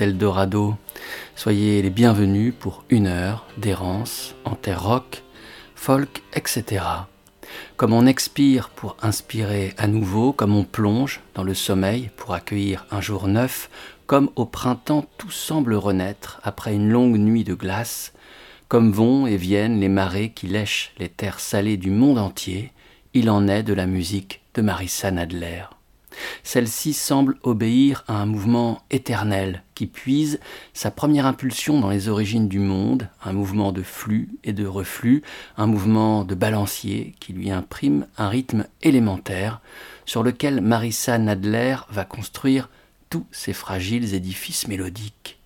Eldorado. Soyez les bienvenus pour une heure d'errance en terre rock, folk, etc. Comme on expire pour inspirer à nouveau, comme on plonge dans le sommeil pour accueillir un jour neuf, comme au printemps tout semble renaître après une longue nuit de glace, comme vont et viennent les marées qui lèchent les terres salées du monde entier, il en est de la musique de Marissa Nadler. Celle-ci semble obéir à un mouvement éternel qui puise sa première impulsion dans les origines du monde, un mouvement de flux et de reflux, un mouvement de balancier qui lui imprime un rythme élémentaire sur lequel Marissa Nadler va construire tous ses fragiles édifices mélodiques.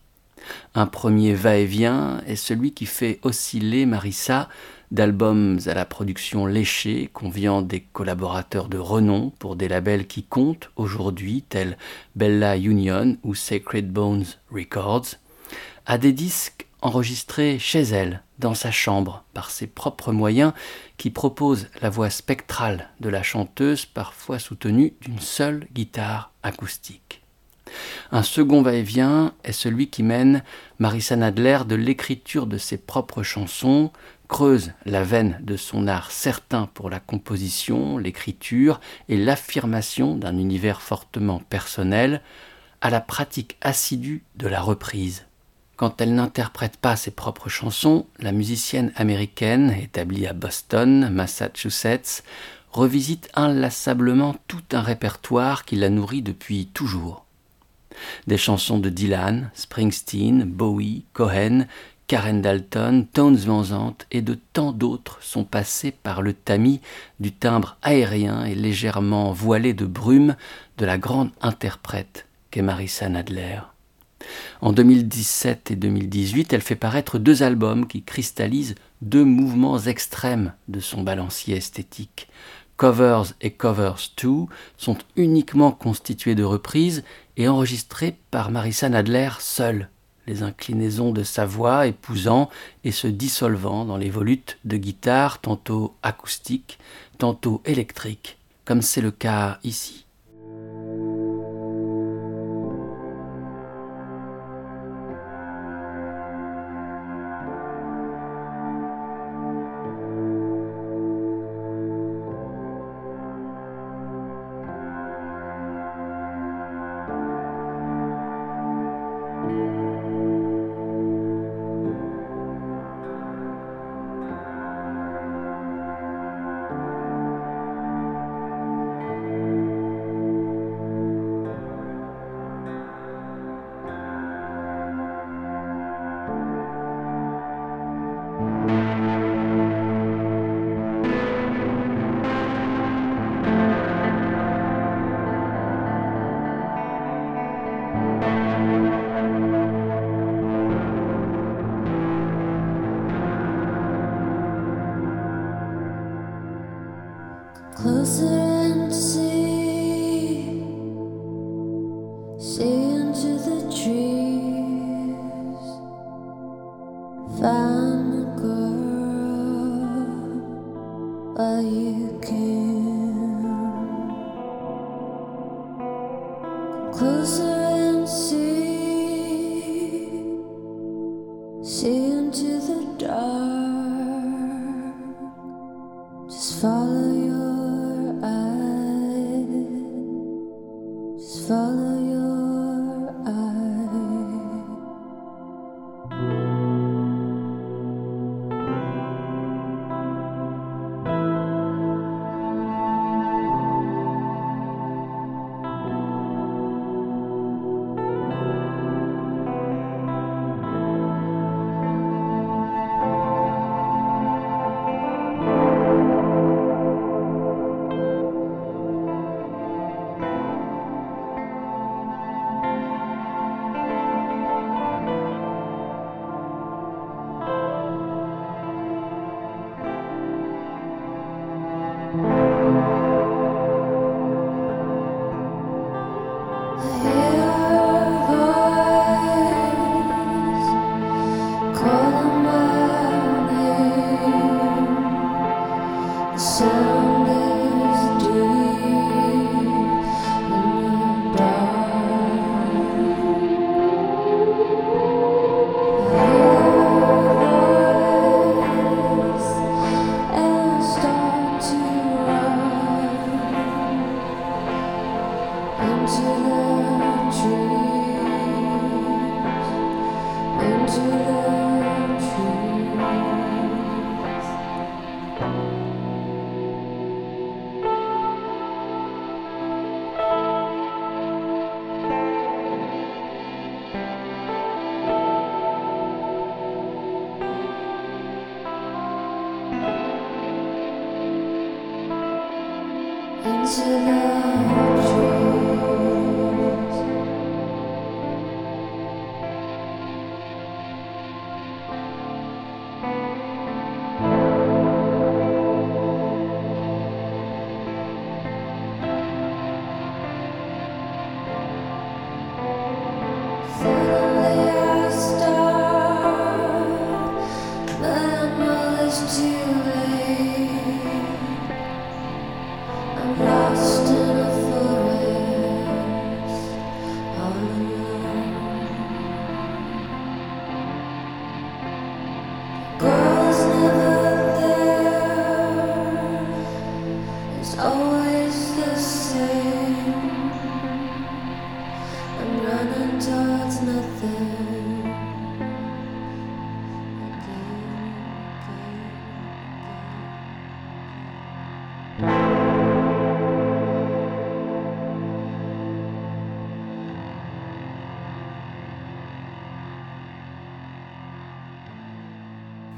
Un premier va-et-vient est celui qui fait osciller Marissa d'albums à la production léchée conviant des collaborateurs de renom pour des labels qui comptent aujourd'hui tels Bella Union ou Sacred Bones Records, à des disques enregistrés chez elle, dans sa chambre, par ses propres moyens, qui proposent la voix spectrale de la chanteuse, parfois soutenue d'une seule guitare acoustique. Un second va-et-vient est celui qui mène Marissa Nadler de l'écriture de ses propres chansons creuse la veine de son art certain pour la composition, l'écriture et l'affirmation d'un univers fortement personnel, à la pratique assidue de la reprise. Quand elle n'interprète pas ses propres chansons, la musicienne américaine, établie à Boston, Massachusetts, revisite inlassablement tout un répertoire qui la nourrit depuis toujours. Des chansons de Dylan, Springsteen, Bowie, Cohen, Karen Dalton, Tones Van Zandt et de tant d'autres sont passés par le tamis du timbre aérien et légèrement voilé de brume de la grande interprète qu'est Marissa Nadler. En 2017 et 2018, elle fait paraître deux albums qui cristallisent deux mouvements extrêmes de son balancier esthétique. Covers et Covers 2 sont uniquement constitués de reprises et enregistrés par Marissa Nadler seule les inclinaisons de sa voix épousant et se dissolvant dans les volutes de guitare tantôt acoustiques, tantôt électriques, comme c'est le cas ici.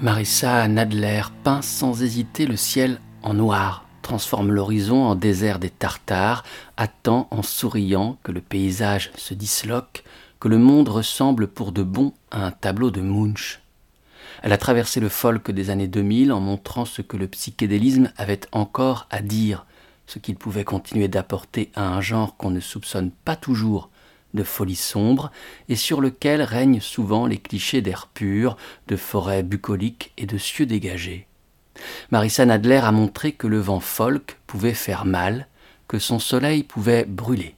Marissa Nadler peint sans hésiter le ciel en noir, transforme l'horizon en désert des Tartares, attend en souriant que le paysage se disloque, que le monde ressemble pour de bon à un tableau de Munch. Elle a traversé le folk des années 2000 en montrant ce que le psychédélisme avait encore à dire, ce qu'il pouvait continuer d'apporter à un genre qu'on ne soupçonne pas toujours de folie sombre et sur lequel règnent souvent les clichés d'air pur, de forêts bucoliques et de cieux dégagés. Marissa Nadler a montré que le vent folk pouvait faire mal, que son soleil pouvait brûler.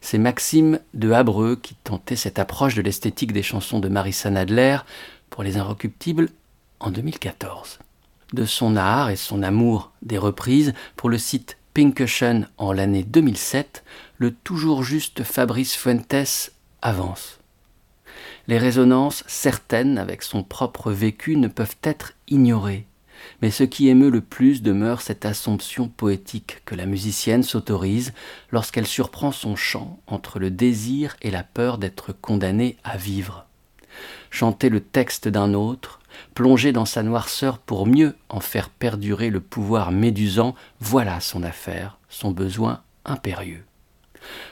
C'est Maxime de Habreux qui tentait cette approche de l'esthétique des chansons de Marissa Nadler pour les Inrecuptibles en 2014. De son art et son amour des reprises pour le site Ocean en l'année 2007, le toujours juste Fabrice Fuentes avance. Les résonances certaines avec son propre vécu ne peuvent être ignorées, mais ce qui émeut le plus demeure cette assomption poétique que la musicienne s'autorise lorsqu'elle surprend son chant entre le désir et la peur d'être condamnée à vivre. Chanter le texte d'un autre, plonger dans sa noirceur pour mieux en faire perdurer le pouvoir médusant, voilà son affaire, son besoin impérieux.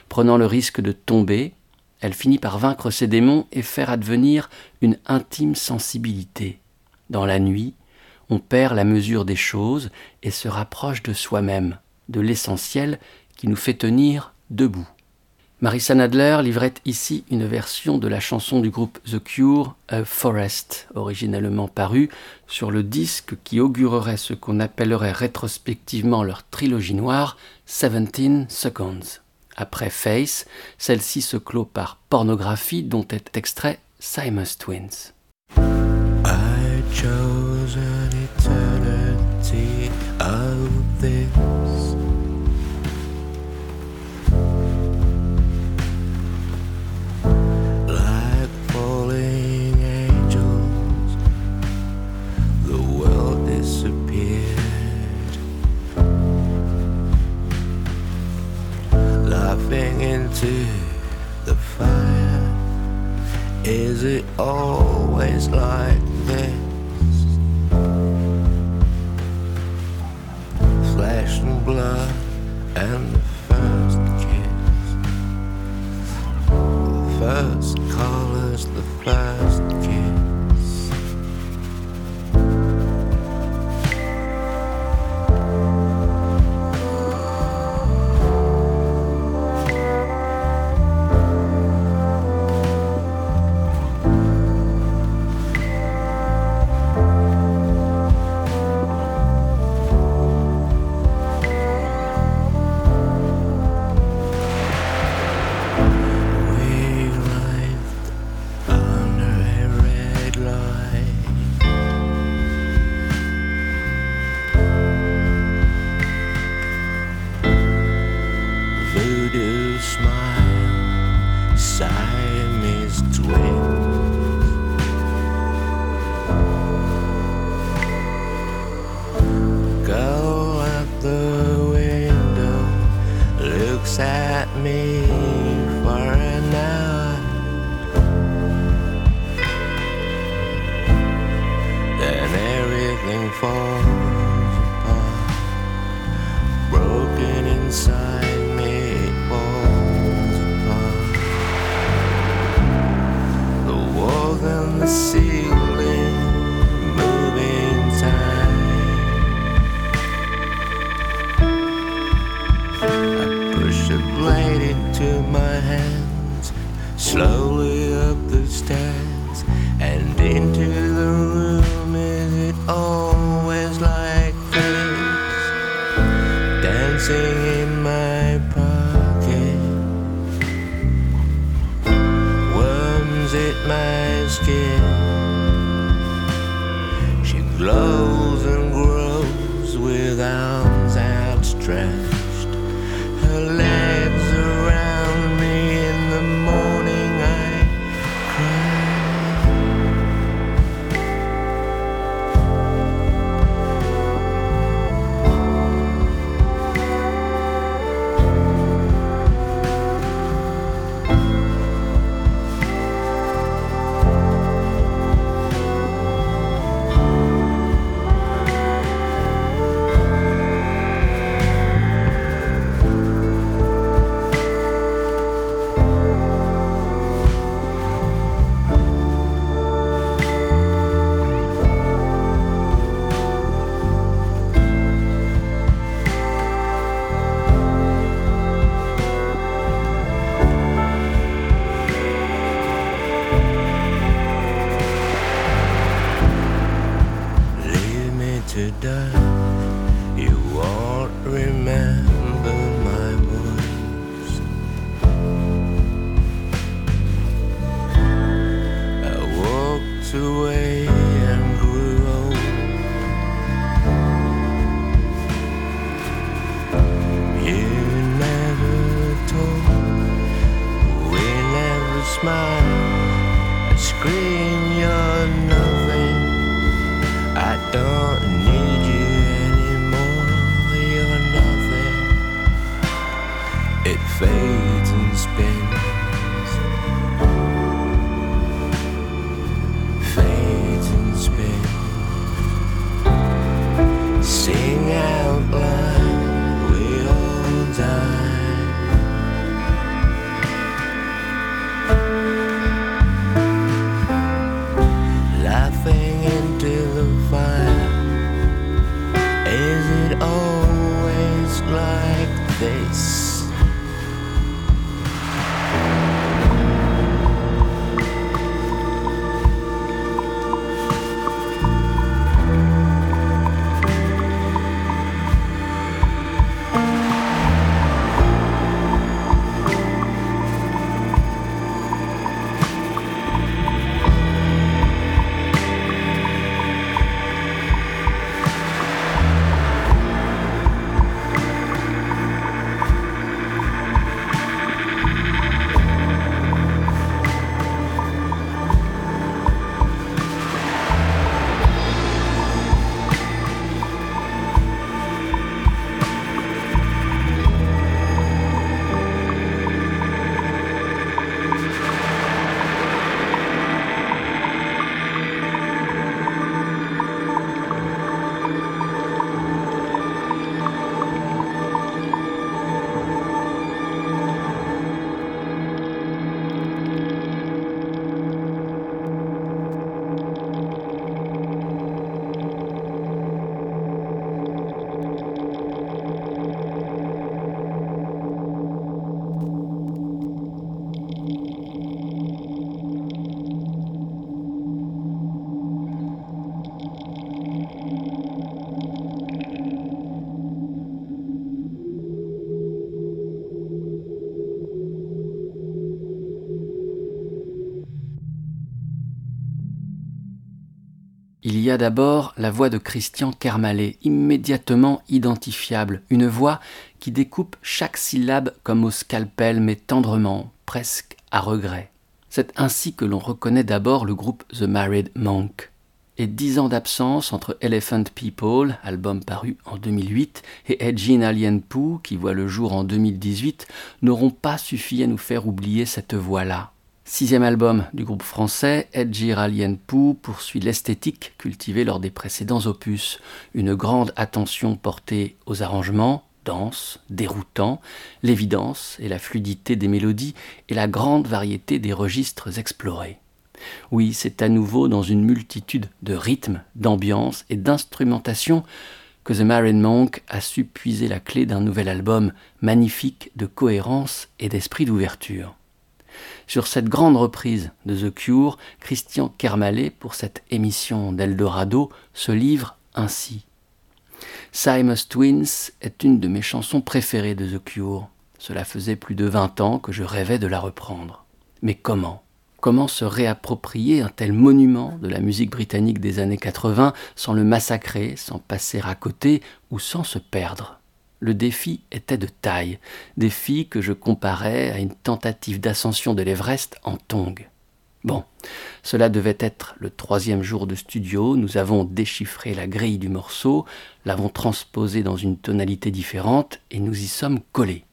Prenant le risque de tomber, elle finit par vaincre ses démons et faire advenir une intime sensibilité. Dans la nuit, on perd la mesure des choses et se rapproche de soi-même, de l'essentiel qui nous fait tenir debout. Marissa Nadler livrait ici une version de la chanson du groupe The Cure, A Forest, originellement parue sur le disque qui augurerait ce qu'on appellerait rétrospectivement leur trilogie noire, Seventeen Seconds. Après Face, celle-ci se clôt par Pornographie dont est extrait Simon's Twins. Laughing into the fire. Is it always like this? Flesh and blood and the first kiss. The first colors, the first Il y a d'abord la voix de Christian Kermalé, immédiatement identifiable, une voix qui découpe chaque syllabe comme au scalpel, mais tendrement, presque à regret. C'est ainsi que l'on reconnaît d'abord le groupe The Married Monk. Et dix ans d'absence entre Elephant People, album paru en 2008, et Edgin Alien Poo, qui voit le jour en 2018, n'auront pas suffi à nous faire oublier cette voix-là. Sixième album du groupe français, Edgir Alien Poo poursuit l'esthétique cultivée lors des précédents opus, une grande attention portée aux arrangements, denses, déroutants, l'évidence et la fluidité des mélodies et la grande variété des registres explorés. Oui, c'est à nouveau dans une multitude de rythmes, d'ambiances et d'instrumentation que The Marine Monk a su puiser la clé d'un nouvel album magnifique de cohérence et d'esprit d'ouverture. Sur cette grande reprise de The Cure, Christian Kermalé, pour cette émission d'Eldorado, se livre ainsi. Simus Twins est une de mes chansons préférées de The Cure. Cela faisait plus de vingt ans que je rêvais de la reprendre. Mais comment? Comment se réapproprier un tel monument de la musique britannique des années 80 sans le massacrer, sans passer à côté ou sans se perdre? Le défi était de taille, défi que je comparais à une tentative d'ascension de l'Everest en tongue. Bon, cela devait être le troisième jour de studio, nous avons déchiffré la grille du morceau, l'avons transposé dans une tonalité différente et nous y sommes collés.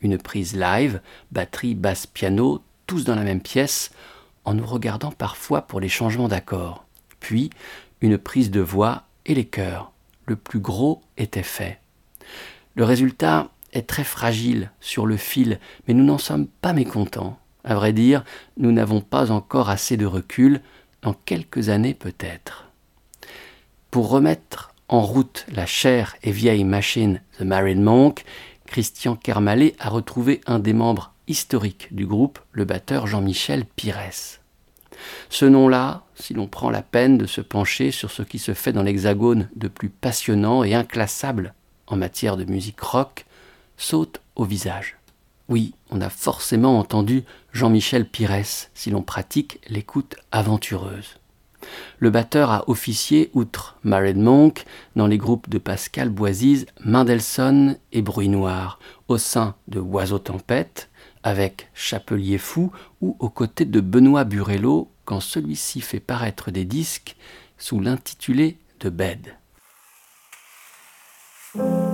Une prise live, batterie, basse, piano, tous dans la même pièce, en nous regardant parfois pour les changements d'accords. Puis une prise de voix et les chœurs. Le plus gros était fait. Le résultat est très fragile sur le fil, mais nous n'en sommes pas mécontents. À vrai dire, nous n'avons pas encore assez de recul, dans quelques années peut-être. Pour remettre en route la chère et vieille machine The Marine Monk, Christian Kermalé a retrouvé un des membres historiques du groupe, le batteur Jean-Michel Pires. Ce nom-là, si l'on prend la peine de se pencher sur ce qui se fait dans l'Hexagone de plus passionnant et inclassable en matière de musique rock saute au visage. Oui, on a forcément entendu Jean-Michel Pires si l'on pratique l'écoute aventureuse. Le batteur a officié, outre Married Monk, dans les groupes de Pascal Boisise, Mendelssohn et Bruit au sein de Oiseau Tempête, avec Chapelier Fou ou aux côtés de Benoît Burello quand celui-ci fait paraître des disques sous l'intitulé de Bed. Thank you.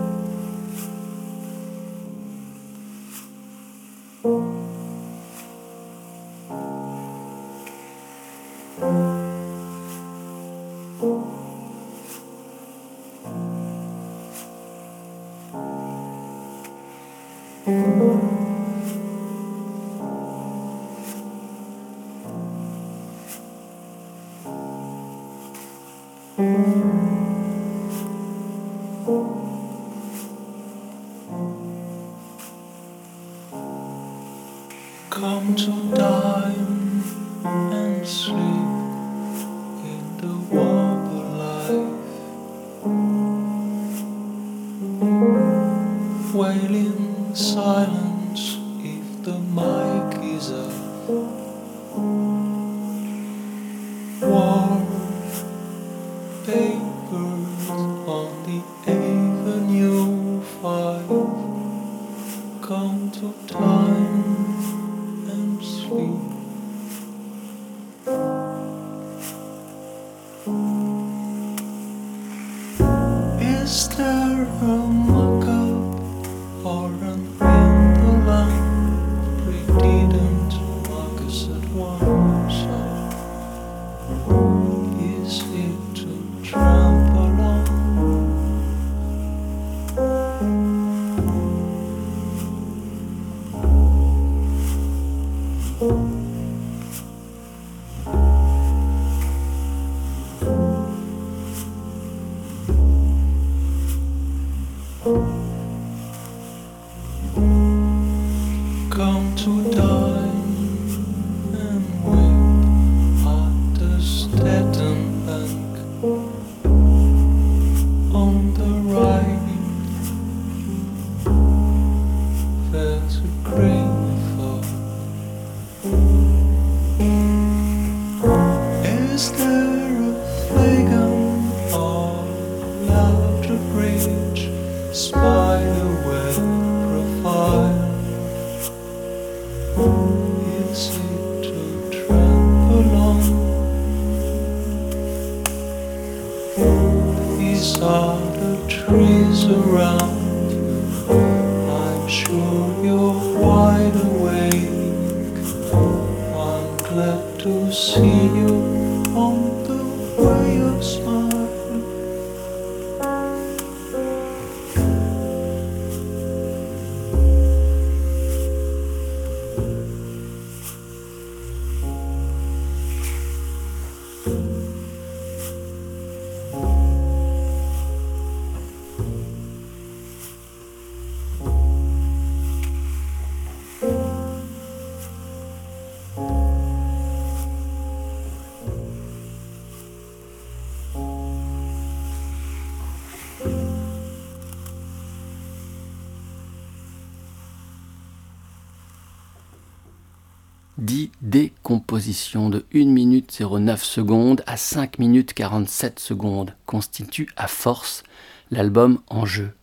Dix décompositions de 1 minute 09 secondes à 5 minutes 47 secondes constituent à force l'album en jeu.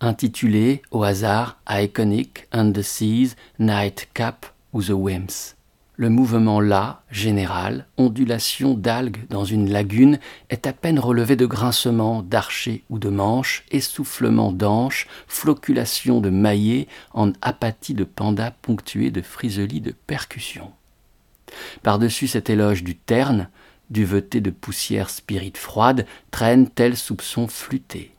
Intitulé au hasard Iconic the Seas, Nightcap ou The Whims. Le mouvement là, général, ondulation d'algues dans une lagune, est à peine relevé de grincements d'archers ou de manches, essoufflement d'anches, floculation de maillets en apathie de pandas ponctuée de friselies de percussions. Par-dessus cet éloge du terne, duveté de poussière spirite froide, traîne tel soupçon flûté.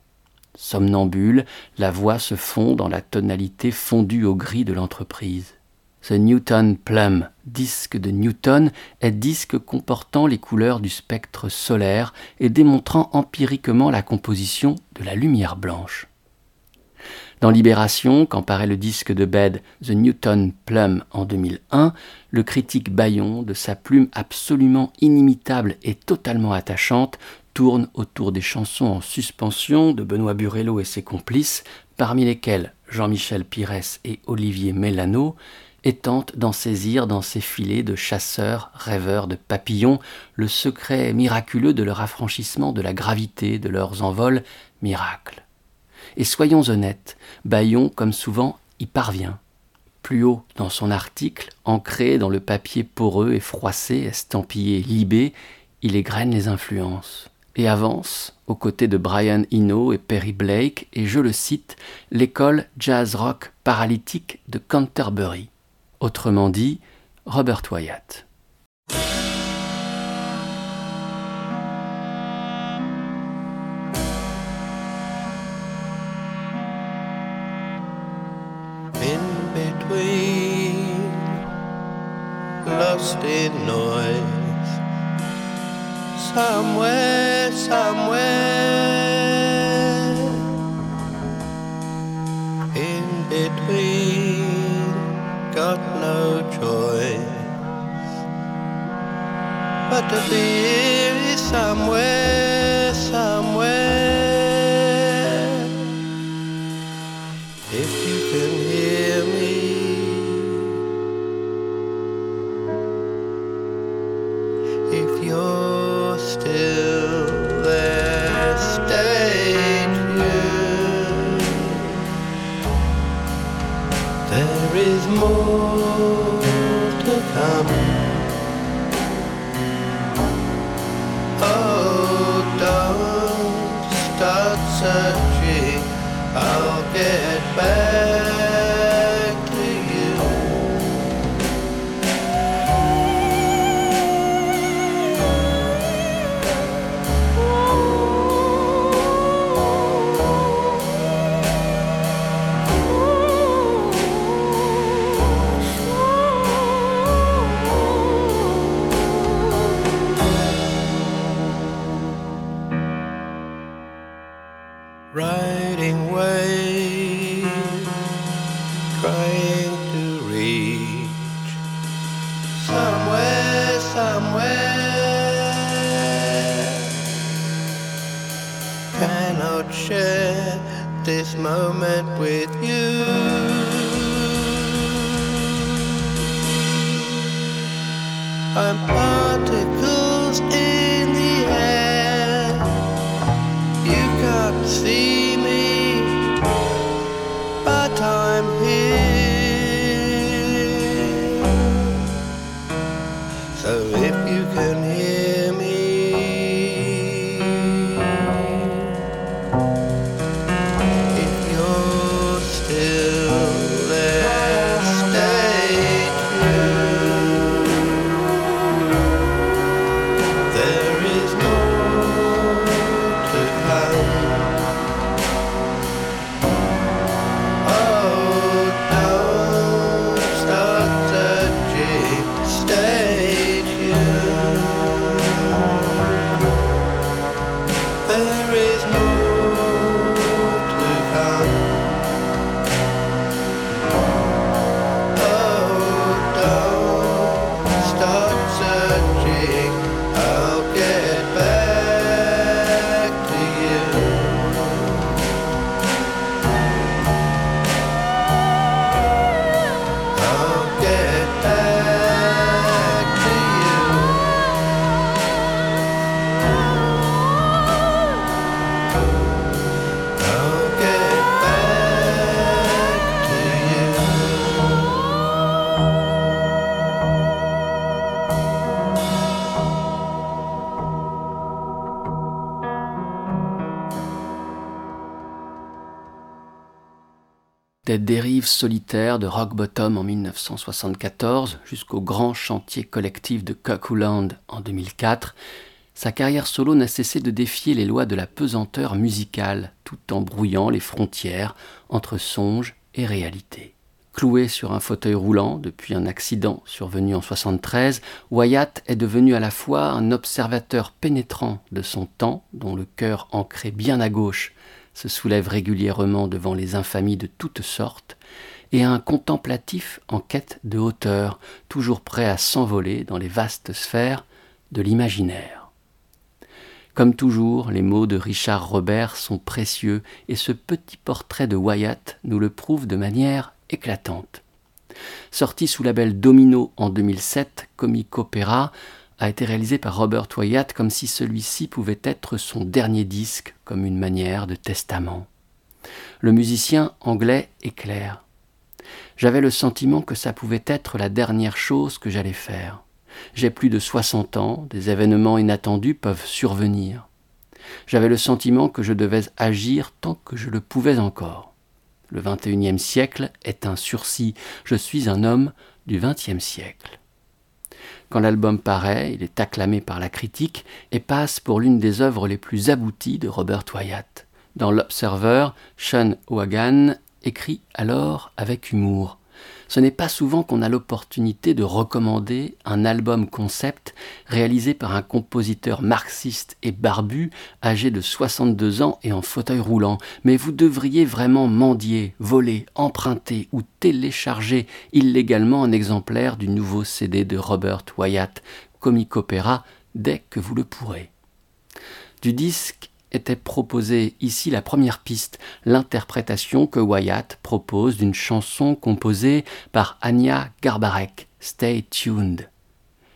Somnambule, la voix se fond dans la tonalité fondue au gris de l'entreprise. The Newton Plum, disque de Newton, est disque comportant les couleurs du spectre solaire et démontrant empiriquement la composition de la lumière blanche. Dans Libération, quand paraît le disque de Bed The Newton Plum en 2001, le critique Bayon, de sa plume absolument inimitable et totalement attachante, tourne autour des chansons en suspension de Benoît Burello et ses complices, parmi lesquels Jean-Michel Pires et Olivier Mélano, et tente d'en saisir dans ces filets de chasseurs, rêveurs de papillons, le secret miraculeux de leur affranchissement de la gravité de leurs envols miracles. Et soyons honnêtes, Bayon, comme souvent, y parvient. Plus haut dans son article, ancré dans le papier poreux et froissé, estampillé Libé, il égrène les influences et avance aux côtés de Brian Eno et Perry Blake et je le cite l'école jazz rock paralytique de Canterbury autrement dit Robert Wyatt. With you. I'm des dérives solitaires de Rock Bottom en 1974 jusqu'au grand chantier collectif de Cuckooland en 2004, sa carrière solo n'a cessé de défier les lois de la pesanteur musicale tout en brouillant les frontières entre songe et réalité. Cloué sur un fauteuil roulant depuis un accident survenu en 73, Wyatt est devenu à la fois un observateur pénétrant de son temps, dont le cœur ancré bien à gauche se soulève régulièrement devant les infamies de toutes sortes, et un contemplatif en quête de hauteur, toujours prêt à s'envoler dans les vastes sphères de l'imaginaire. Comme toujours, les mots de Richard Robert sont précieux, et ce petit portrait de Wyatt nous le prouve de manière éclatante. Sorti sous label Domino en 2007, Comic Opera a été réalisé par Robert Wyatt comme si celui-ci pouvait être son dernier disque, comme une manière de testament. Le musicien anglais est clair. J'avais le sentiment que ça pouvait être la dernière chose que j'allais faire. J'ai plus de 60 ans, des événements inattendus peuvent survenir. J'avais le sentiment que je devais agir tant que je le pouvais encore. Le XXIe siècle est un sursis. Je suis un homme du XXe siècle. Quand l'album paraît, il est acclamé par la critique et passe pour l'une des œuvres les plus abouties de Robert Wyatt. Dans l'Observer, Sean Wagan écrit alors avec humour ce n'est pas souvent qu'on a l'opportunité de recommander un album concept réalisé par un compositeur marxiste et barbu, âgé de 62 ans et en fauteuil roulant, mais vous devriez vraiment mendier, voler, emprunter ou télécharger illégalement un exemplaire du nouveau CD de Robert Wyatt, Comic Opera, dès que vous le pourrez. Du disque était proposée ici la première piste, l'interprétation que Wyatt propose d'une chanson composée par Anya Garbarek, Stay Tuned,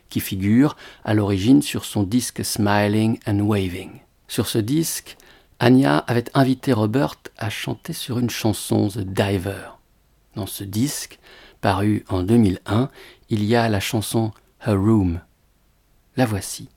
qui figure à l'origine sur son disque Smiling and Waving. Sur ce disque, Anya avait invité Robert à chanter sur une chanson The Diver. Dans ce disque, paru en 2001, il y a la chanson Her Room. La voici.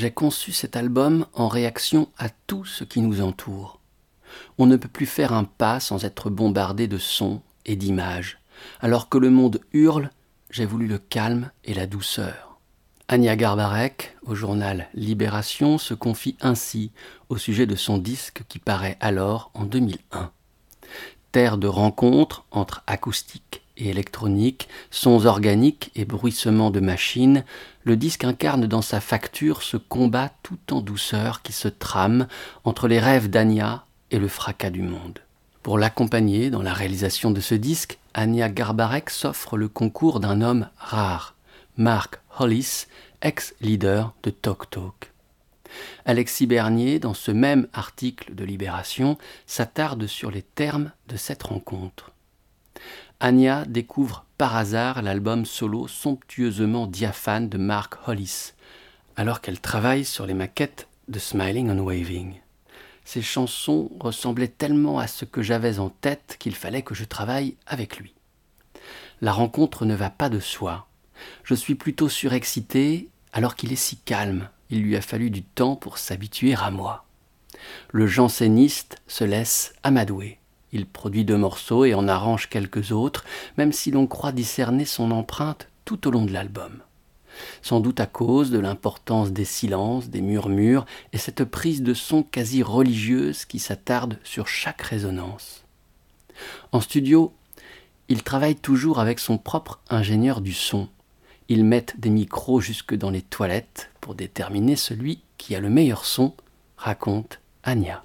J'ai conçu cet album en réaction à tout ce qui nous entoure. On ne peut plus faire un pas sans être bombardé de sons et d'images. Alors que le monde hurle, j'ai voulu le calme et la douceur. Anya Garbarek, au journal Libération, se confie ainsi au sujet de son disque qui paraît alors en 2001. Terre de rencontre entre acoustique électronique, sons organiques et bruissements de machines, le disque incarne dans sa facture ce combat tout en douceur qui se trame entre les rêves d'Anya et le fracas du monde. Pour l'accompagner dans la réalisation de ce disque, Anya Garbarek s'offre le concours d'un homme rare, Mark Hollis, ex-leader de Talk Talk. Alexis Bernier, dans ce même article de Libération, s'attarde sur les termes de cette rencontre. Anya découvre par hasard l'album solo somptueusement diaphane de Mark Hollis, alors qu'elle travaille sur les maquettes de Smiling and Waving. Ces chansons ressemblaient tellement à ce que j'avais en tête qu'il fallait que je travaille avec lui. La rencontre ne va pas de soi. Je suis plutôt surexcité alors qu'il est si calme. Il lui a fallu du temps pour s'habituer à moi. Le janséniste se laisse amadouer. Il produit deux morceaux et en arrange quelques autres, même si l'on croit discerner son empreinte tout au long de l'album. Sans doute à cause de l'importance des silences, des murmures et cette prise de son quasi religieuse qui s'attarde sur chaque résonance. En studio, il travaille toujours avec son propre ingénieur du son. Ils mettent des micros jusque dans les toilettes pour déterminer celui qui a le meilleur son, raconte Anya.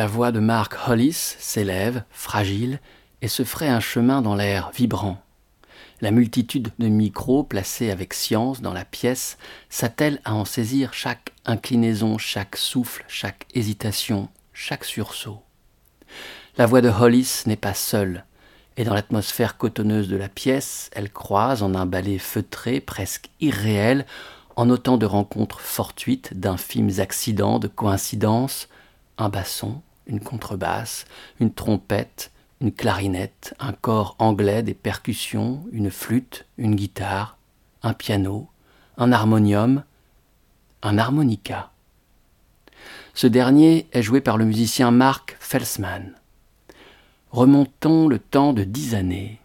La voix de Mark Hollis s'élève, fragile, et se ferait un chemin dans l'air vibrant. La multitude de micros placés avec science dans la pièce s'attelle à en saisir chaque inclinaison, chaque souffle, chaque hésitation, chaque sursaut. La voix de Hollis n'est pas seule, et dans l'atmosphère cotonneuse de la pièce, elle croise en un ballet feutré, presque irréel, en autant de rencontres fortuites, d'infimes accidents, de coïncidences, un basson, une contrebasse, une trompette, une clarinette, un corps anglais, des percussions, une flûte, une guitare, un piano, un harmonium, un harmonica. Ce dernier est joué par le musicien Mark Felsman. Remontons le temps de dix années.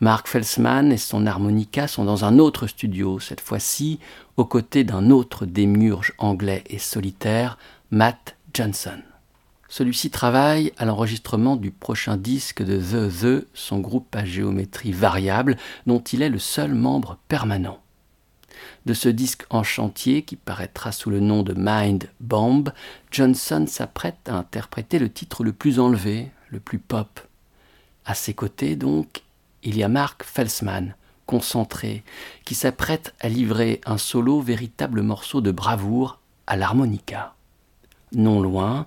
Mark Felsman et son harmonica sont dans un autre studio, cette fois-ci aux côtés d'un autre démiurge anglais et solitaire, Matt Johnson. Celui-ci travaille à l'enregistrement du prochain disque de The The, son groupe à géométrie variable, dont il est le seul membre permanent. De ce disque en chantier, qui paraîtra sous le nom de Mind Bomb, Johnson s'apprête à interpréter le titre le plus enlevé, le plus pop. À ses côtés, donc, il y a Mark Felsman, concentré, qui s'apprête à livrer un solo véritable morceau de bravoure à l'harmonica. Non loin,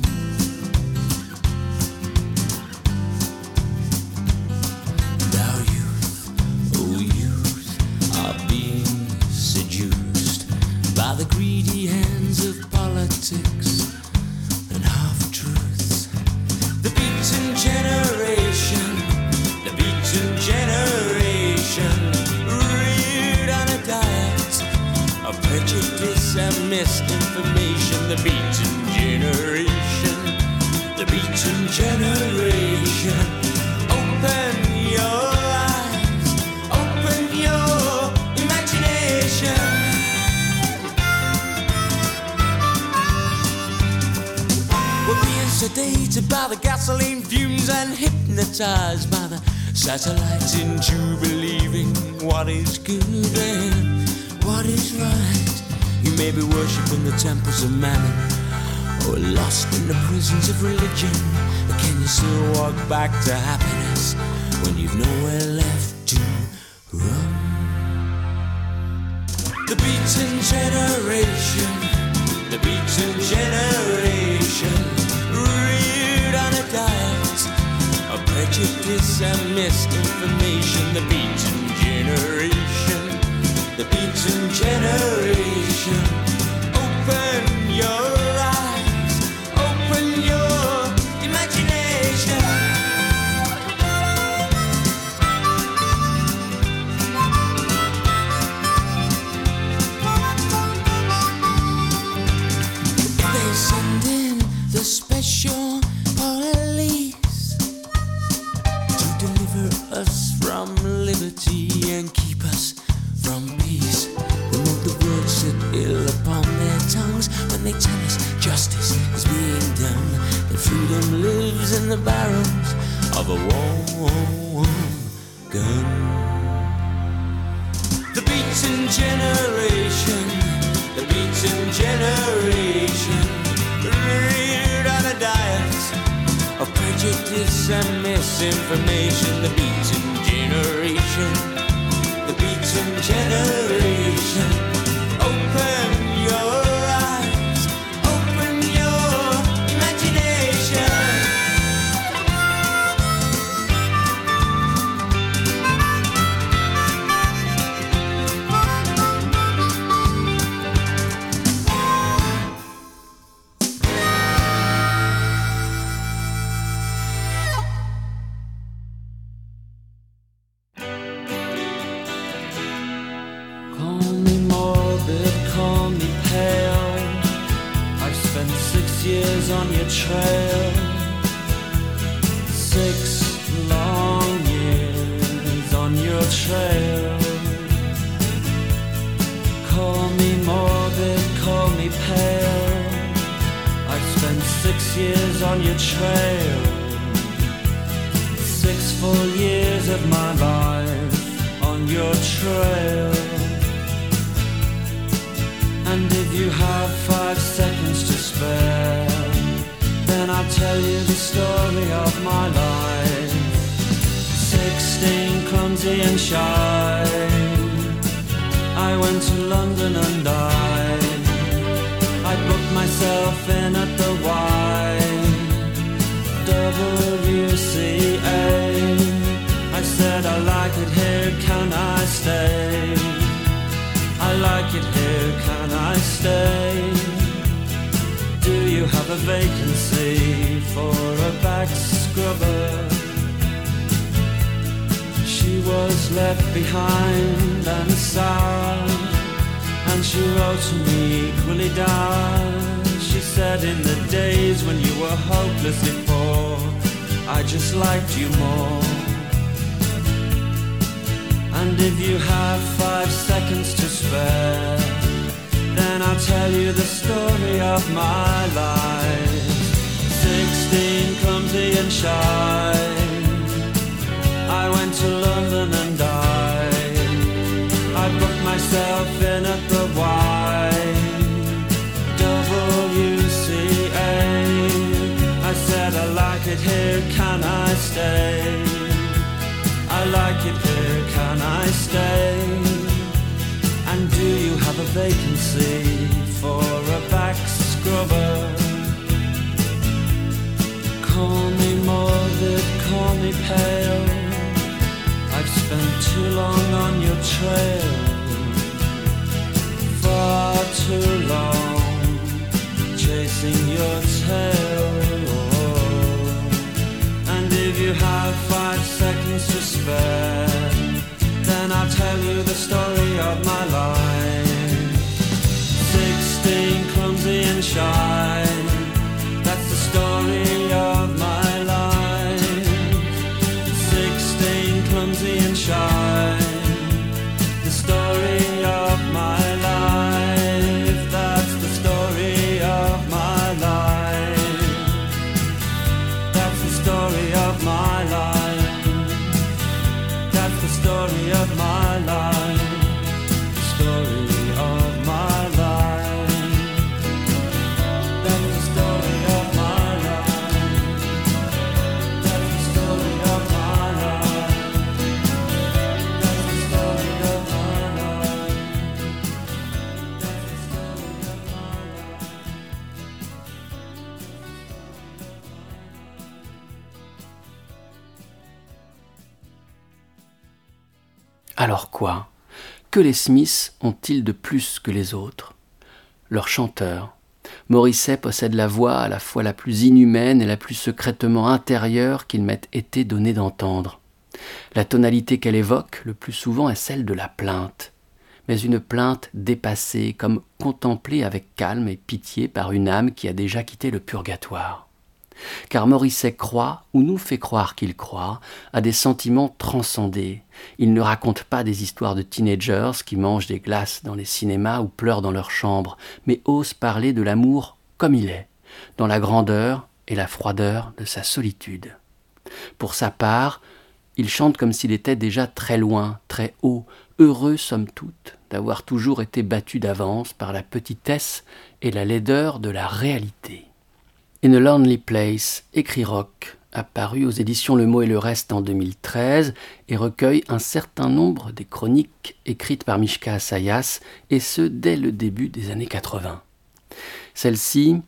greedy hands of politics and half truths. The beaten generation, the beaten generation, reared on a diet of prejudice and misinformation. The beaten generation, the beaten generation, open your sedated by the gasoline fumes and hypnotized by the satellites into believing what is good and what is right. You may be worshipping the temples of mammon or lost in the prisons of religion. But can you still walk back to happiness when you've nowhere left to run? The beaten generation, the beaten generation prejudice and misinformation. The beaten generation, the beaten generation. On your trail. Six full years of my life on your trail. And if you have five seconds to spare, then I'll tell you the story of my life. Sixteen, clumsy and shy. I went to London and died. I booked myself in at the Y. I said I like it here, can I stay? I like it here, can I stay? Do you have a vacancy for a back scrubber? She was left behind and sad, and she wrote to me equally down. She said, In the days when you were hopelessly poor, I just liked you more. And if you have five seconds to spare, then I'll tell you the story of my life. Sixteen, clumsy and shy. I went to London and died. I booked myself stay? I like it here, can I stay? And do you have a vacancy for a back scrubber? Call me morbid, call me pale. I've spent too long on your trail, far too long, chasing your tail. If you have five seconds to spare, then I'll tell you the story of my life. Sixteen, clumsy and shy. That's the story of my life. Sixteen, clumsy and shy. Que les Smiths ont-ils de plus que les autres? Leur chanteur. Morisset possède la voix à la fois la plus inhumaine et la plus secrètement intérieure qu'il m'ait été donné d'entendre. La tonalité qu'elle évoque le plus souvent est celle de la plainte, mais une plainte dépassée, comme contemplée avec calme et pitié par une âme qui a déjà quitté le purgatoire car Morisset croit, ou nous fait croire qu'il croit, à des sentiments transcendés. Il ne raconte pas des histoires de teenagers qui mangent des glaces dans les cinémas ou pleurent dans leur chambre, mais ose parler de l'amour comme il est, dans la grandeur et la froideur de sa solitude. Pour sa part, il chante comme s'il était déjà très loin, très haut, heureux somme toute d'avoir toujours été battu d'avance par la petitesse et la laideur de la réalité. In a Lonely Place, écrit rock, apparu aux éditions Le Mot et le Reste en 2013 et recueille un certain nombre des chroniques écrites par Mishka Asayas, et ce dès le début des années 80. Celle-ci,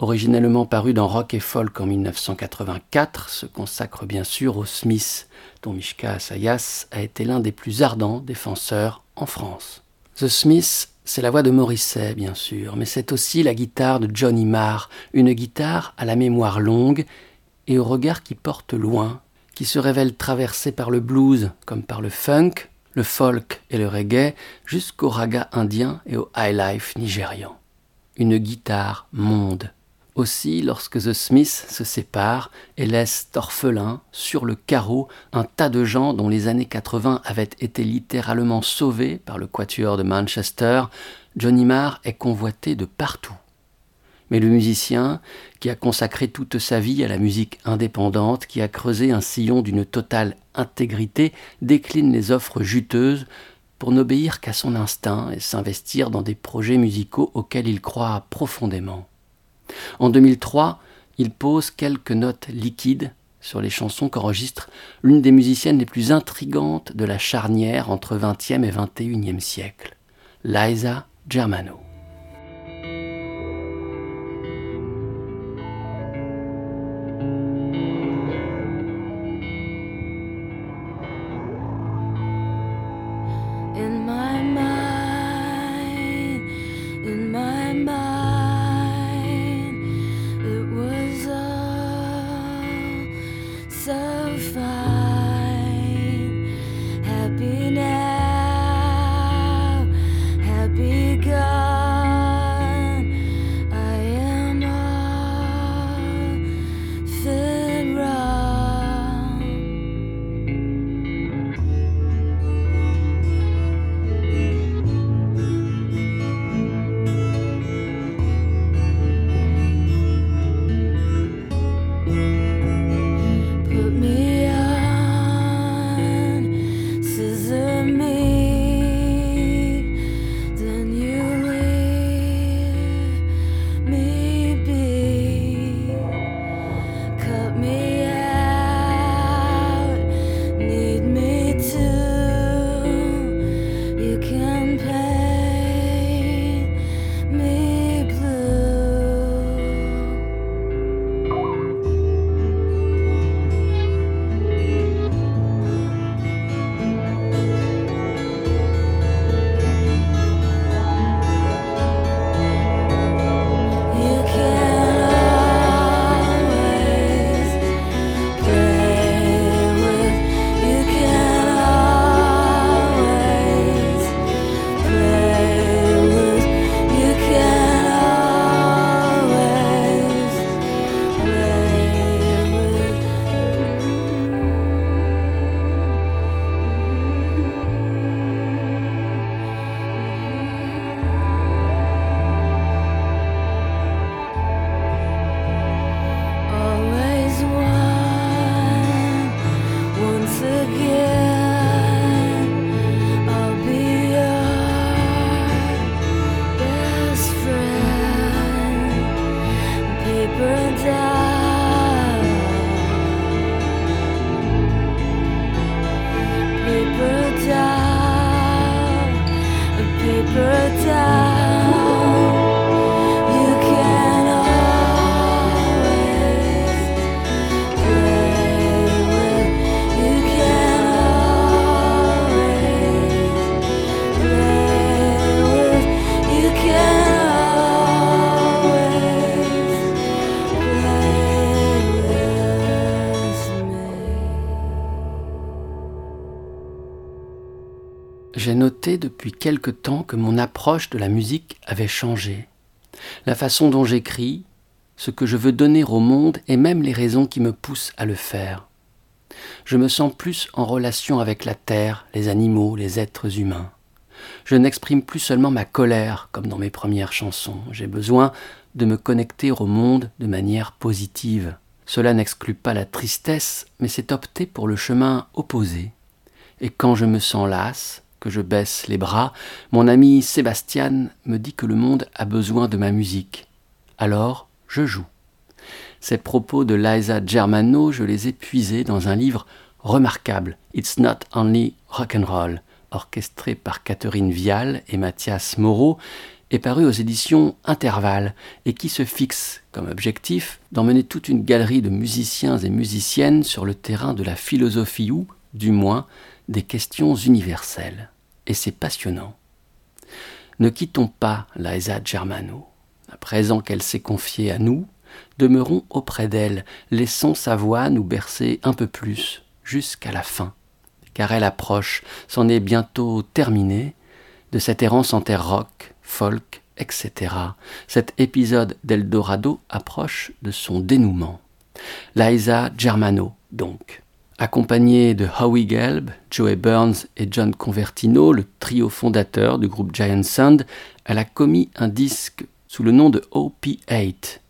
originellement parue dans Rock et Folk en 1984, se consacre bien sûr aux Smiths, dont Mishka Asayas a été l'un des plus ardents défenseurs en France. The Smiths c'est la voix de Morisset, bien sûr, mais c'est aussi la guitare de Johnny Marr, une guitare à la mémoire longue et au regard qui porte loin, qui se révèle traversée par le blues comme par le funk, le folk et le reggae, jusqu'au raga indien et au high life nigérian. Une guitare monde, Aussi, lorsque The Smiths se séparent et laissent orphelin, sur le carreau, un tas de gens dont les années 80 avaient été littéralement sauvés par le quatuor de Manchester, Johnny Marr est convoité de partout. Mais le musicien, qui a consacré toute sa vie à la musique indépendante, qui a creusé un sillon d'une totale intégrité, décline les offres juteuses pour n'obéir qu'à son instinct et s'investir dans des projets musicaux auxquels il croit profondément. En 2003, il pose quelques notes liquides sur les chansons qu'enregistre l'une des musiciennes les plus intrigantes de la charnière entre XXe et XXIe siècle, Liza Germano. Depuis quelque temps que mon approche de la musique avait changé. La façon dont j'écris, ce que je veux donner au monde et même les raisons qui me poussent à le faire. Je me sens plus en relation avec la terre, les animaux, les êtres humains. Je n'exprime plus seulement ma colère comme dans mes premières chansons. J'ai besoin de me connecter au monde de manière positive. Cela n'exclut pas la tristesse, mais c'est opter pour le chemin opposé. Et quand je me sens lasse, je baisse les bras, mon ami Sébastien me dit que le monde a besoin de ma musique. Alors, je joue. Ces propos de Liza Germano, je les ai puisés dans un livre remarquable, It's Not Only Rock and Roll, orchestré par Catherine Vial et Mathias Moreau, est paru aux éditions Intervalle et qui se fixe comme objectif d'emmener toute une galerie de musiciens et musiciennes sur le terrain de la philosophie ou, du moins, des questions universelles. Et c'est passionnant. Ne quittons pas Liza Germano. À présent qu'elle s'est confiée à nous, demeurons auprès d'elle, laissons sa voix nous bercer un peu plus, jusqu'à la fin. Car elle approche, s'en est bientôt terminée, de cette errance en terre rock, folk, etc. Cet épisode d'Eldorado approche de son dénouement. Liza Germano, donc. Accompagnée de Howie Gelb, Joey Burns et John Convertino, le trio fondateur du groupe Giant Sound, elle a commis un disque sous le nom de OP8.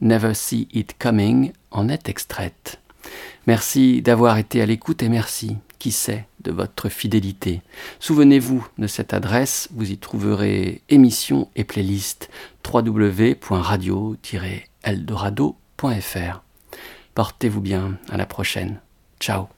Never See It Coming en est extraite. Merci d'avoir été à l'écoute et merci, qui sait, de votre fidélité. Souvenez-vous de cette adresse, vous y trouverez émissions et playlists www.radio-eldorado.fr. Portez-vous bien, à la prochaine. Ciao.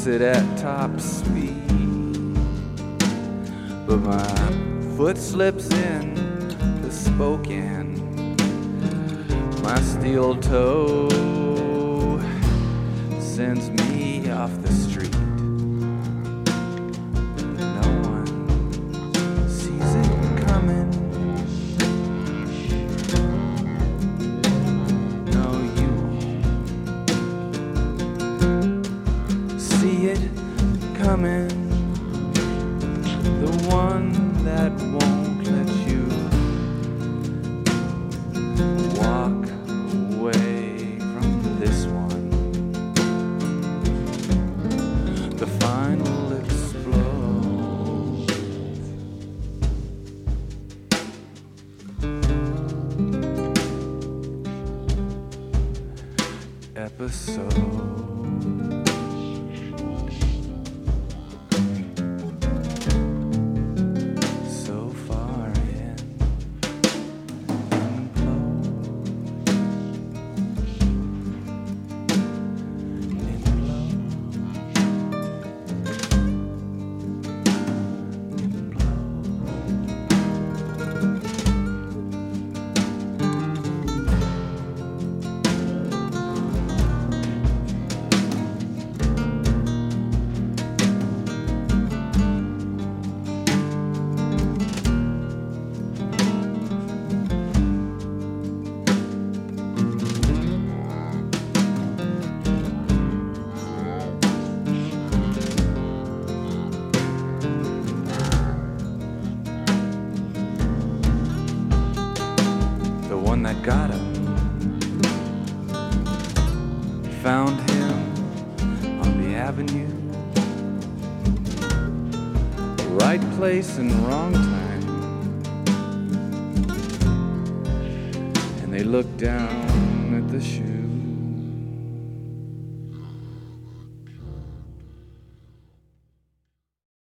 Fix it at top speed, but my foot slips in coming. The one that won't let you walk away from this one. The final explode. Episode.